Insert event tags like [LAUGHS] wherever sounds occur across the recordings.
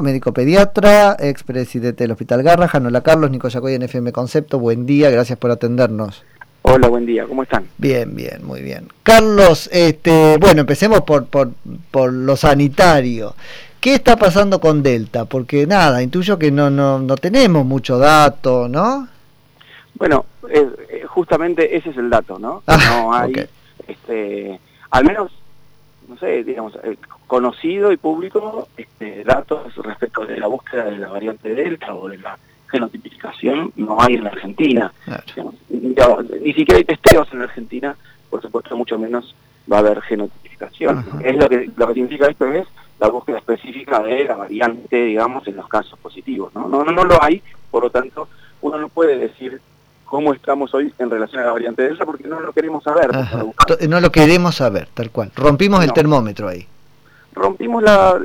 médico pediatra, expresidente del Hospital Garraja, Hola Carlos, Nico Yacoy en FM Concepto, buen día, gracias por atendernos. Hola, buen día, ¿cómo están? Bien, bien, muy bien. Carlos, este, bueno, empecemos por, por, por lo sanitario. ¿Qué está pasando con Delta? Porque nada, intuyo que no, no, no tenemos mucho dato, ¿no? Bueno, eh, justamente ese es el dato, ¿no? Ah, no hay, este, al menos, no sé, digamos, eh, conocido y público este, datos respecto de la búsqueda de la variante Delta o de la genotipificación no hay en la Argentina. ni siquiera hay testeos en la Argentina, por supuesto mucho menos va a haber genotipificación. Es lo que, lo que significa esto es la búsqueda específica de la variante, digamos, en los casos positivos. ¿no? No, no, no lo hay, por lo tanto, uno no puede decir cómo estamos hoy en relación a la variante Delta porque no lo queremos saber. No lo queremos saber, tal cual. Rompimos el termómetro ahí. Rompimos la...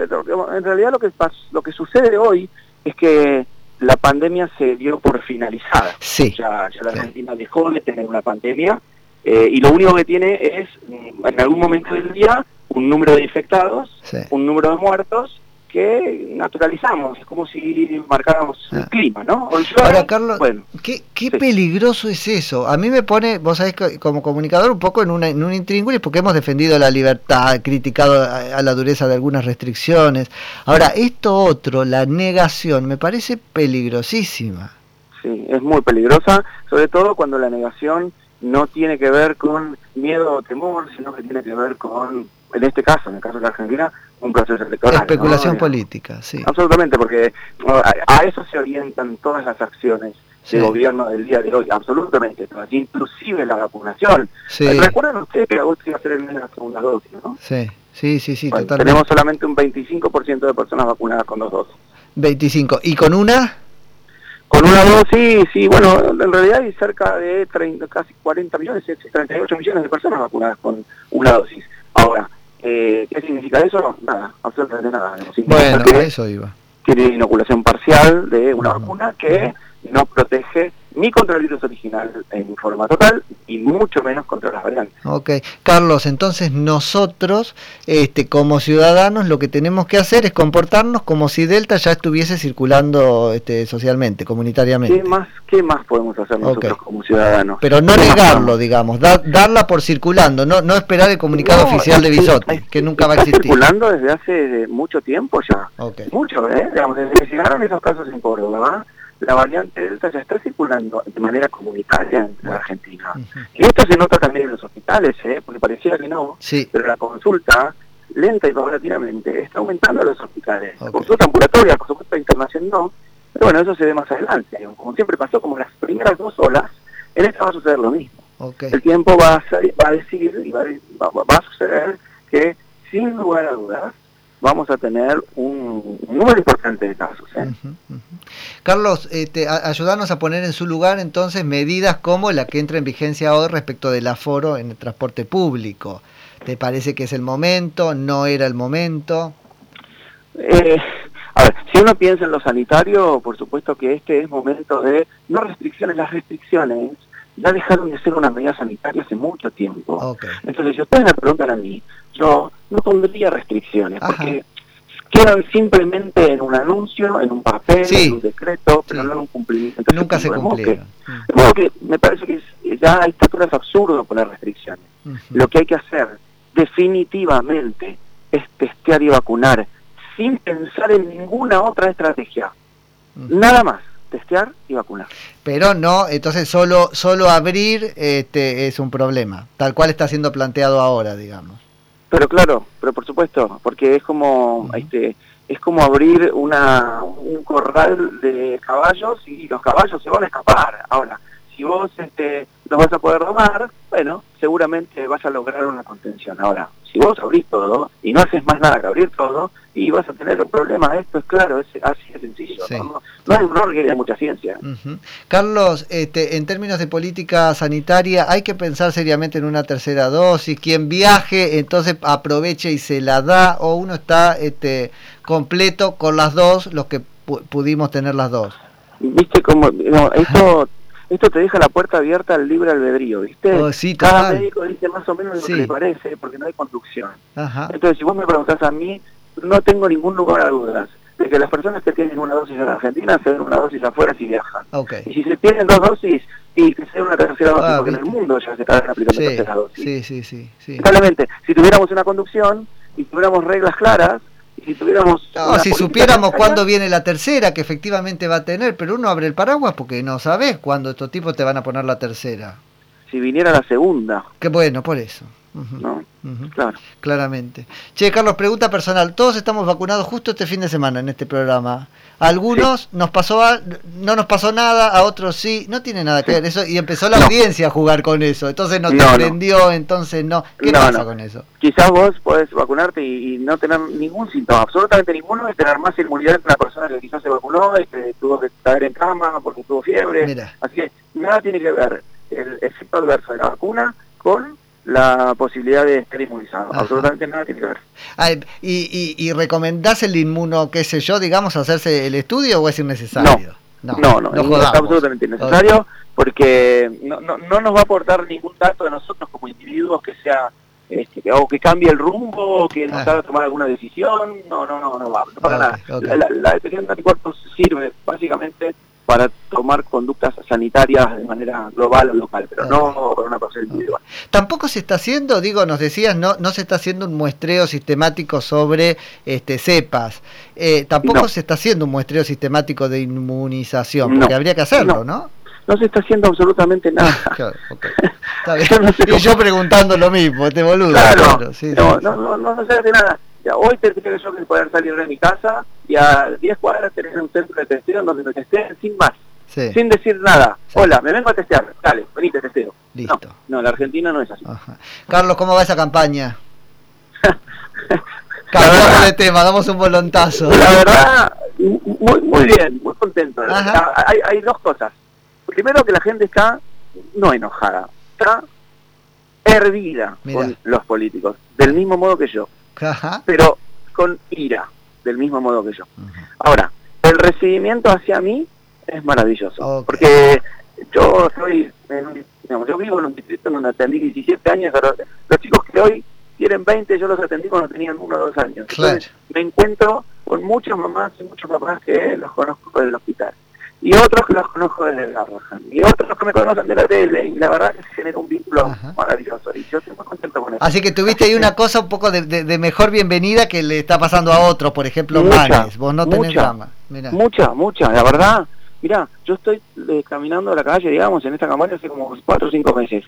En realidad lo que, lo que sucede hoy es que la pandemia se dio por finalizada. Sí. Ya, la Argentina dejó de tener una pandemia eh, y lo único que tiene es, mm, en algún momento del día, un número de infectados, un número de muertos que naturalizamos, es como si marcáramos el ah. clima, ¿no? Ahora, Carlos, ¿qué, qué peligroso es eso? A mí me pone, vos sabés, como comunicador un poco en, una, en un intríngulis porque hemos defendido la libertad, criticado a, la dureza de algunas restricciones. Ahora, esto otro, la negación, me parece peligrosísima. Sí, es muy peligrosa, sobre todo cuando la negación no tiene que ver con miedo o temor, sino que tiene que ver con en este caso, en el caso de la Argentina, un proceso electoral. Especulación política, sí. Absolutamente, porque a, eso se orientan todas las acciones del gobierno del día de hoy, absolutamente, inclusive la vacunación. Recuerden ustedes que agosto iba a ser de la segunda dosis, ¿no? Sí, sí, sí, sí totalmente. Tenemos solamente un 25% de personas vacunadas con dos dosis. 25. ¿Y con una? Con una dosis, sí, bueno, en realidad hay cerca de 30, casi 40 millones, 38 millones de personas vacunadas con una dosis. Ahora, eh, ¿Qué significa eso? Nada, absolutamente nada. Bueno, eso iba. Tiene inoculación parcial de una vacuna que no protege ni contra el virus original en forma total y mucho menos contra las variantes. Ok, Carlos, entonces nosotros, este, como ciudadanos, lo que tenemos que hacer es comportarnos como si Delta ya estuviese circulando este, socialmente, comunitariamente. ¿Qué más, qué más podemos hacer nosotros como ciudadanos? Pero no negarlo, digamos, darla por circulando, no, no esperar el comunicado oficial de Bisotti, que nunca va a existir. circulando desde hace mucho tiempo ya, mucho, ¿eh? Digamos, desde que llegaron esos casos en Córdoba, la variante Delta ya está circulando de manera comunitaria en la Argentina. Y esto se nota también en los hospitales, ¿eh? porque parecía que no, pero la consulta lenta y paulatinamente está aumentando en los hospitales. La consulta ambulatoria, por supuesto, internacional no, pero bueno, eso se ve más adelante. Como siempre pasó, como las primeras dos olas, en esta va a suceder lo mismo. El tiempo va a, va a decir y va, va a suceder que, sin lugar a dudas, vamos a tener un, número importante de casos. ¿eh? Carlos, este, ayudarnos a poner en su lugar entonces medidas como la que entra en vigencia hoy respecto del aforo en el transporte público. ¿Te parece que es el momento? ¿No era el momento? Eh, a ver, si uno piensa en lo sanitario, por supuesto que este es momento de, no restricciones, las restricciones ya dejaron de ser una medida sanitaria hace mucho tiempo. Entonces, si ustedes me preguntan a mí, yo no pondría restricciones, porque quedan simplemente en un anuncio, en un papel, en un decreto, pero no en un cumplimiento. Nunca se cumplieron. Que, me parece que ya a esta altura es absurdo poner restricciones. Lo que hay que hacer definitivamente es testear y vacunar sin pensar en ninguna otra estrategia. Nada más testear y vacunar. Pero no, entonces solo solo abrir este es un problema, tal cual está siendo planteado ahora, digamos. Pero claro, pero por supuesto, porque es como este es como abrir una un corral de caballos y los caballos se van a escapar. Ahora, si vos este los vas a poder domar, bueno, seguramente vas a lograr una contención. Ahora, si vos abrís todo y no haces más nada que abrir todo, y vas a tener un problema. Esto es claro, es así de sencillo. ¿no? hay un error que haya mucha ciencia. Carlos, este, en términos de política sanitaria, hay que pensar seriamente en una tercera dosis. Quien viaje, entonces aproveche y se la da, o uno está este, completo con las dos, los que pudimos tener las dos. Viste cómo, esto esto te deja la puerta abierta al libre albedrío, ¿viste? Oh, Cada médico dice más o menos lo que le parece, porque no hay conducción. Entonces, si vos me preguntás a mí, no tengo ningún lugar a dudas. de que las personas que tienen una dosis en Argentina se den una dosis afuera si viajan. Y si se tienen dos dosis, y que sea una tercera dosis, ah, porque en el mundo ya se está aplicando sí, tercera dosis. Sí, sí, sí. sí. si tuviéramos una conducción y tuviéramos reglas claras, si tuviéramos... No, si supiéramos cuándo viene la tercera, que efectivamente va a tener, pero uno abre el paraguas porque no sabes cuándo estos tipos te van a poner la tercera. Si viniera la segunda. Qué bueno, por eso. ¿No? Claro. Claramente. Che, Carlos, pregunta personal. Todos estamos vacunados justo este fin de semana en este programa. algunos nos pasó, no nos pasó nada, a otros sí. No tiene nada que ver eso. Y empezó la audiencia a jugar con eso. Entonces no te aprendió, entonces no. ¿Qué pasa con eso? Quizás vos podés vacunarte y, no tener ningún síntoma, absolutamente ninguno, y tener más inmunidad que la persona que quizás se vacunó y que tuvo que estar en cama porque tuvo fiebre. Así que nada tiene que ver el efecto adverso de la vacuna con la posibilidad de estar inmunizado. Absolutamente nada tiene que ver. y, y, recomendás el inmuno, qué sé yo, digamos, hacerse el estudio o es innecesario? No, no, no, es absolutamente innecesario porque no, no, no, nos va a aportar ningún dato de nosotros como individuos que sea este, o que cambie el rumbo o que nos ah. haga tomar alguna decisión. No, no, no, no va, no para nada. La, la detección de anticuerpos sirve básicamente para tomar conductas sanitarias de manera global o local, pero no por una persona individual. Tampoco se está haciendo, digo, nos decías, no, no se está haciendo un muestreo sistemático sobre este cepas. Eh, tampoco se está haciendo un muestreo sistemático de inmunización, porque habría que hacerlo, ¿no? ¿no? se está haciendo absolutamente nada. y yo preguntando lo mismo, este boludo. Claro, no, no, no, no se hace nada hoy tendría yo que poder salir de mi casa y a 10 cuadras tener un centro de testeo donde me testeen sin más. Sin decir nada. Hola, me vengo a testear. Dale, venite, testeo. Listo. No, la Argentina no es así. Carlos, ¿cómo va esa campaña? [LAUGHS] Cambiamos de tema, damos un volontazo. La verdad, muy, muy bien, muy contento. Hay, hay dos cosas. Primero que la gente está no enojada, está hervida con los políticos, del mismo modo que yo pero con ira, del mismo modo que yo. Ahora, el recibimiento hacia mí es maravilloso, porque yo soy, yo vivo en un distrito donde atendí 17 años, pero los chicos que hoy tienen 20, yo los atendí cuando tenían uno o dos años. Entonces, me encuentro con muchas mamás y muchos papás que los conozco del hospital y otros que los conozco desde el Garrahan, y otros que me conocen de la tele, y la verdad que se genera un vínculo maravilloso, y yo estoy muy contento con eso. Así que tuviste ahí una cosa un poco de, mejor bienvenida que le está pasando a otros, por ejemplo, mucha, vos no tenés mucha, drama. Mucha, mucha, la verdad, mira, yo estoy eh, caminando a la calle, digamos, en esta campaña hace como cuatro o cinco meses,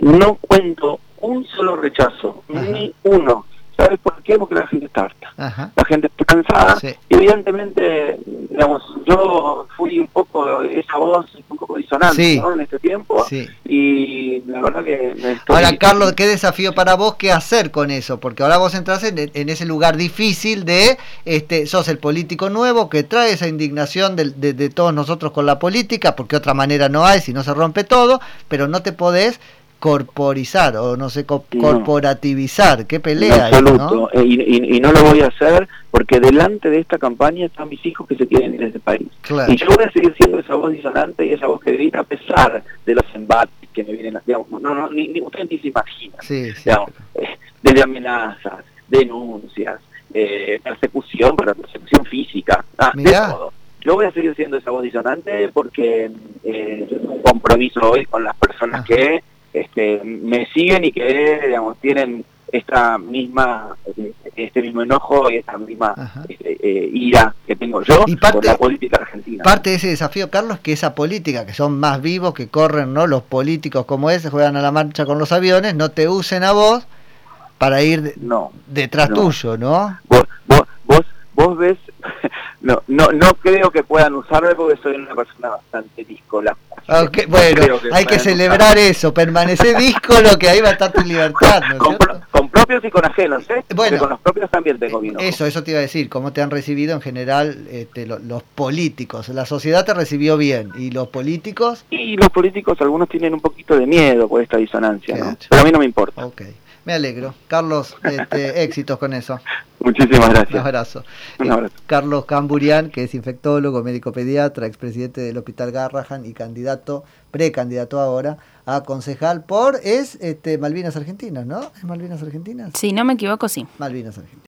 no cuento un solo rechazo, ni uno, ¿Sabes por qué? Porque la gente está harta. La gente está cansada. Y evidentemente, digamos, yo fui un poco esa voz un poco disonante en este tiempo. Y la verdad que me estoy... Ahora, Carlos, ¿qué desafío para vos qué hacer con eso? Porque ahora vos entras en, ese lugar difícil de, este, sos el político nuevo que trae esa indignación de, de todos nosotros con la política, porque otra manera no hay si no se rompe todo, pero no te podés corporizar o no sé, corporativizar. Qué pelea. absoluto. Eh, y, no lo voy a hacer porque delante de esta campaña están mis hijos que se quieren ir de este país. Y yo voy a seguir siendo esa voz disonante y esa voz que grita a pesar de los embates que me vienen, digamos, no, no, ni, ni usted ni se imagina. Sí, digamos, eh, desde amenazas, denuncias, eh, persecución, pero persecución física, ah, de todo. Yo voy a seguir siendo esa voz disonante porque eh, compromiso hoy con las personas que este, me siguen y que digamos, tienen esta misma este mismo enojo y esta misma este, eh, ira que tengo yo y parte, por la política argentina. Parte de ese desafío, Carlos, que esa política, que son más vivos, que corren, ¿no? Los políticos como ese, juegan a la marcha con los aviones, no te usen a vos para ir detrás tuyo, ¿no? Vos, vos, vos, ves, no, no, no creo que puedan usarme porque soy una persona bastante discola bueno, hay que celebrar eso, permanecer disco lo que ahí va a estar tu libertad. con, propios y con ajenos, ¿eh? Bueno, con los propios también tengo vino. Eso, eso te iba a decir, cómo te han recibido en general este, los, políticos. La sociedad te recibió bien, ¿y los políticos? Y los políticos, algunos tienen un poquito de miedo por esta disonancia, ¿no? Pero a mí no me importa. Okay. Me alegro. Carlos, este, [LAUGHS] éxitos con eso. Muchísimas gracias. Un abrazo. Un abrazo. Carlos Camburian, que es infectólogo, médico pediatra, expresidente del Hospital Garrahan y candidato, precandidato ahora a concejal por, es este, Malvinas Argentinas, ¿no? ¿Es Malvinas Argentinas? Sí, no me equivoco, sí. Malvinas Argentinas.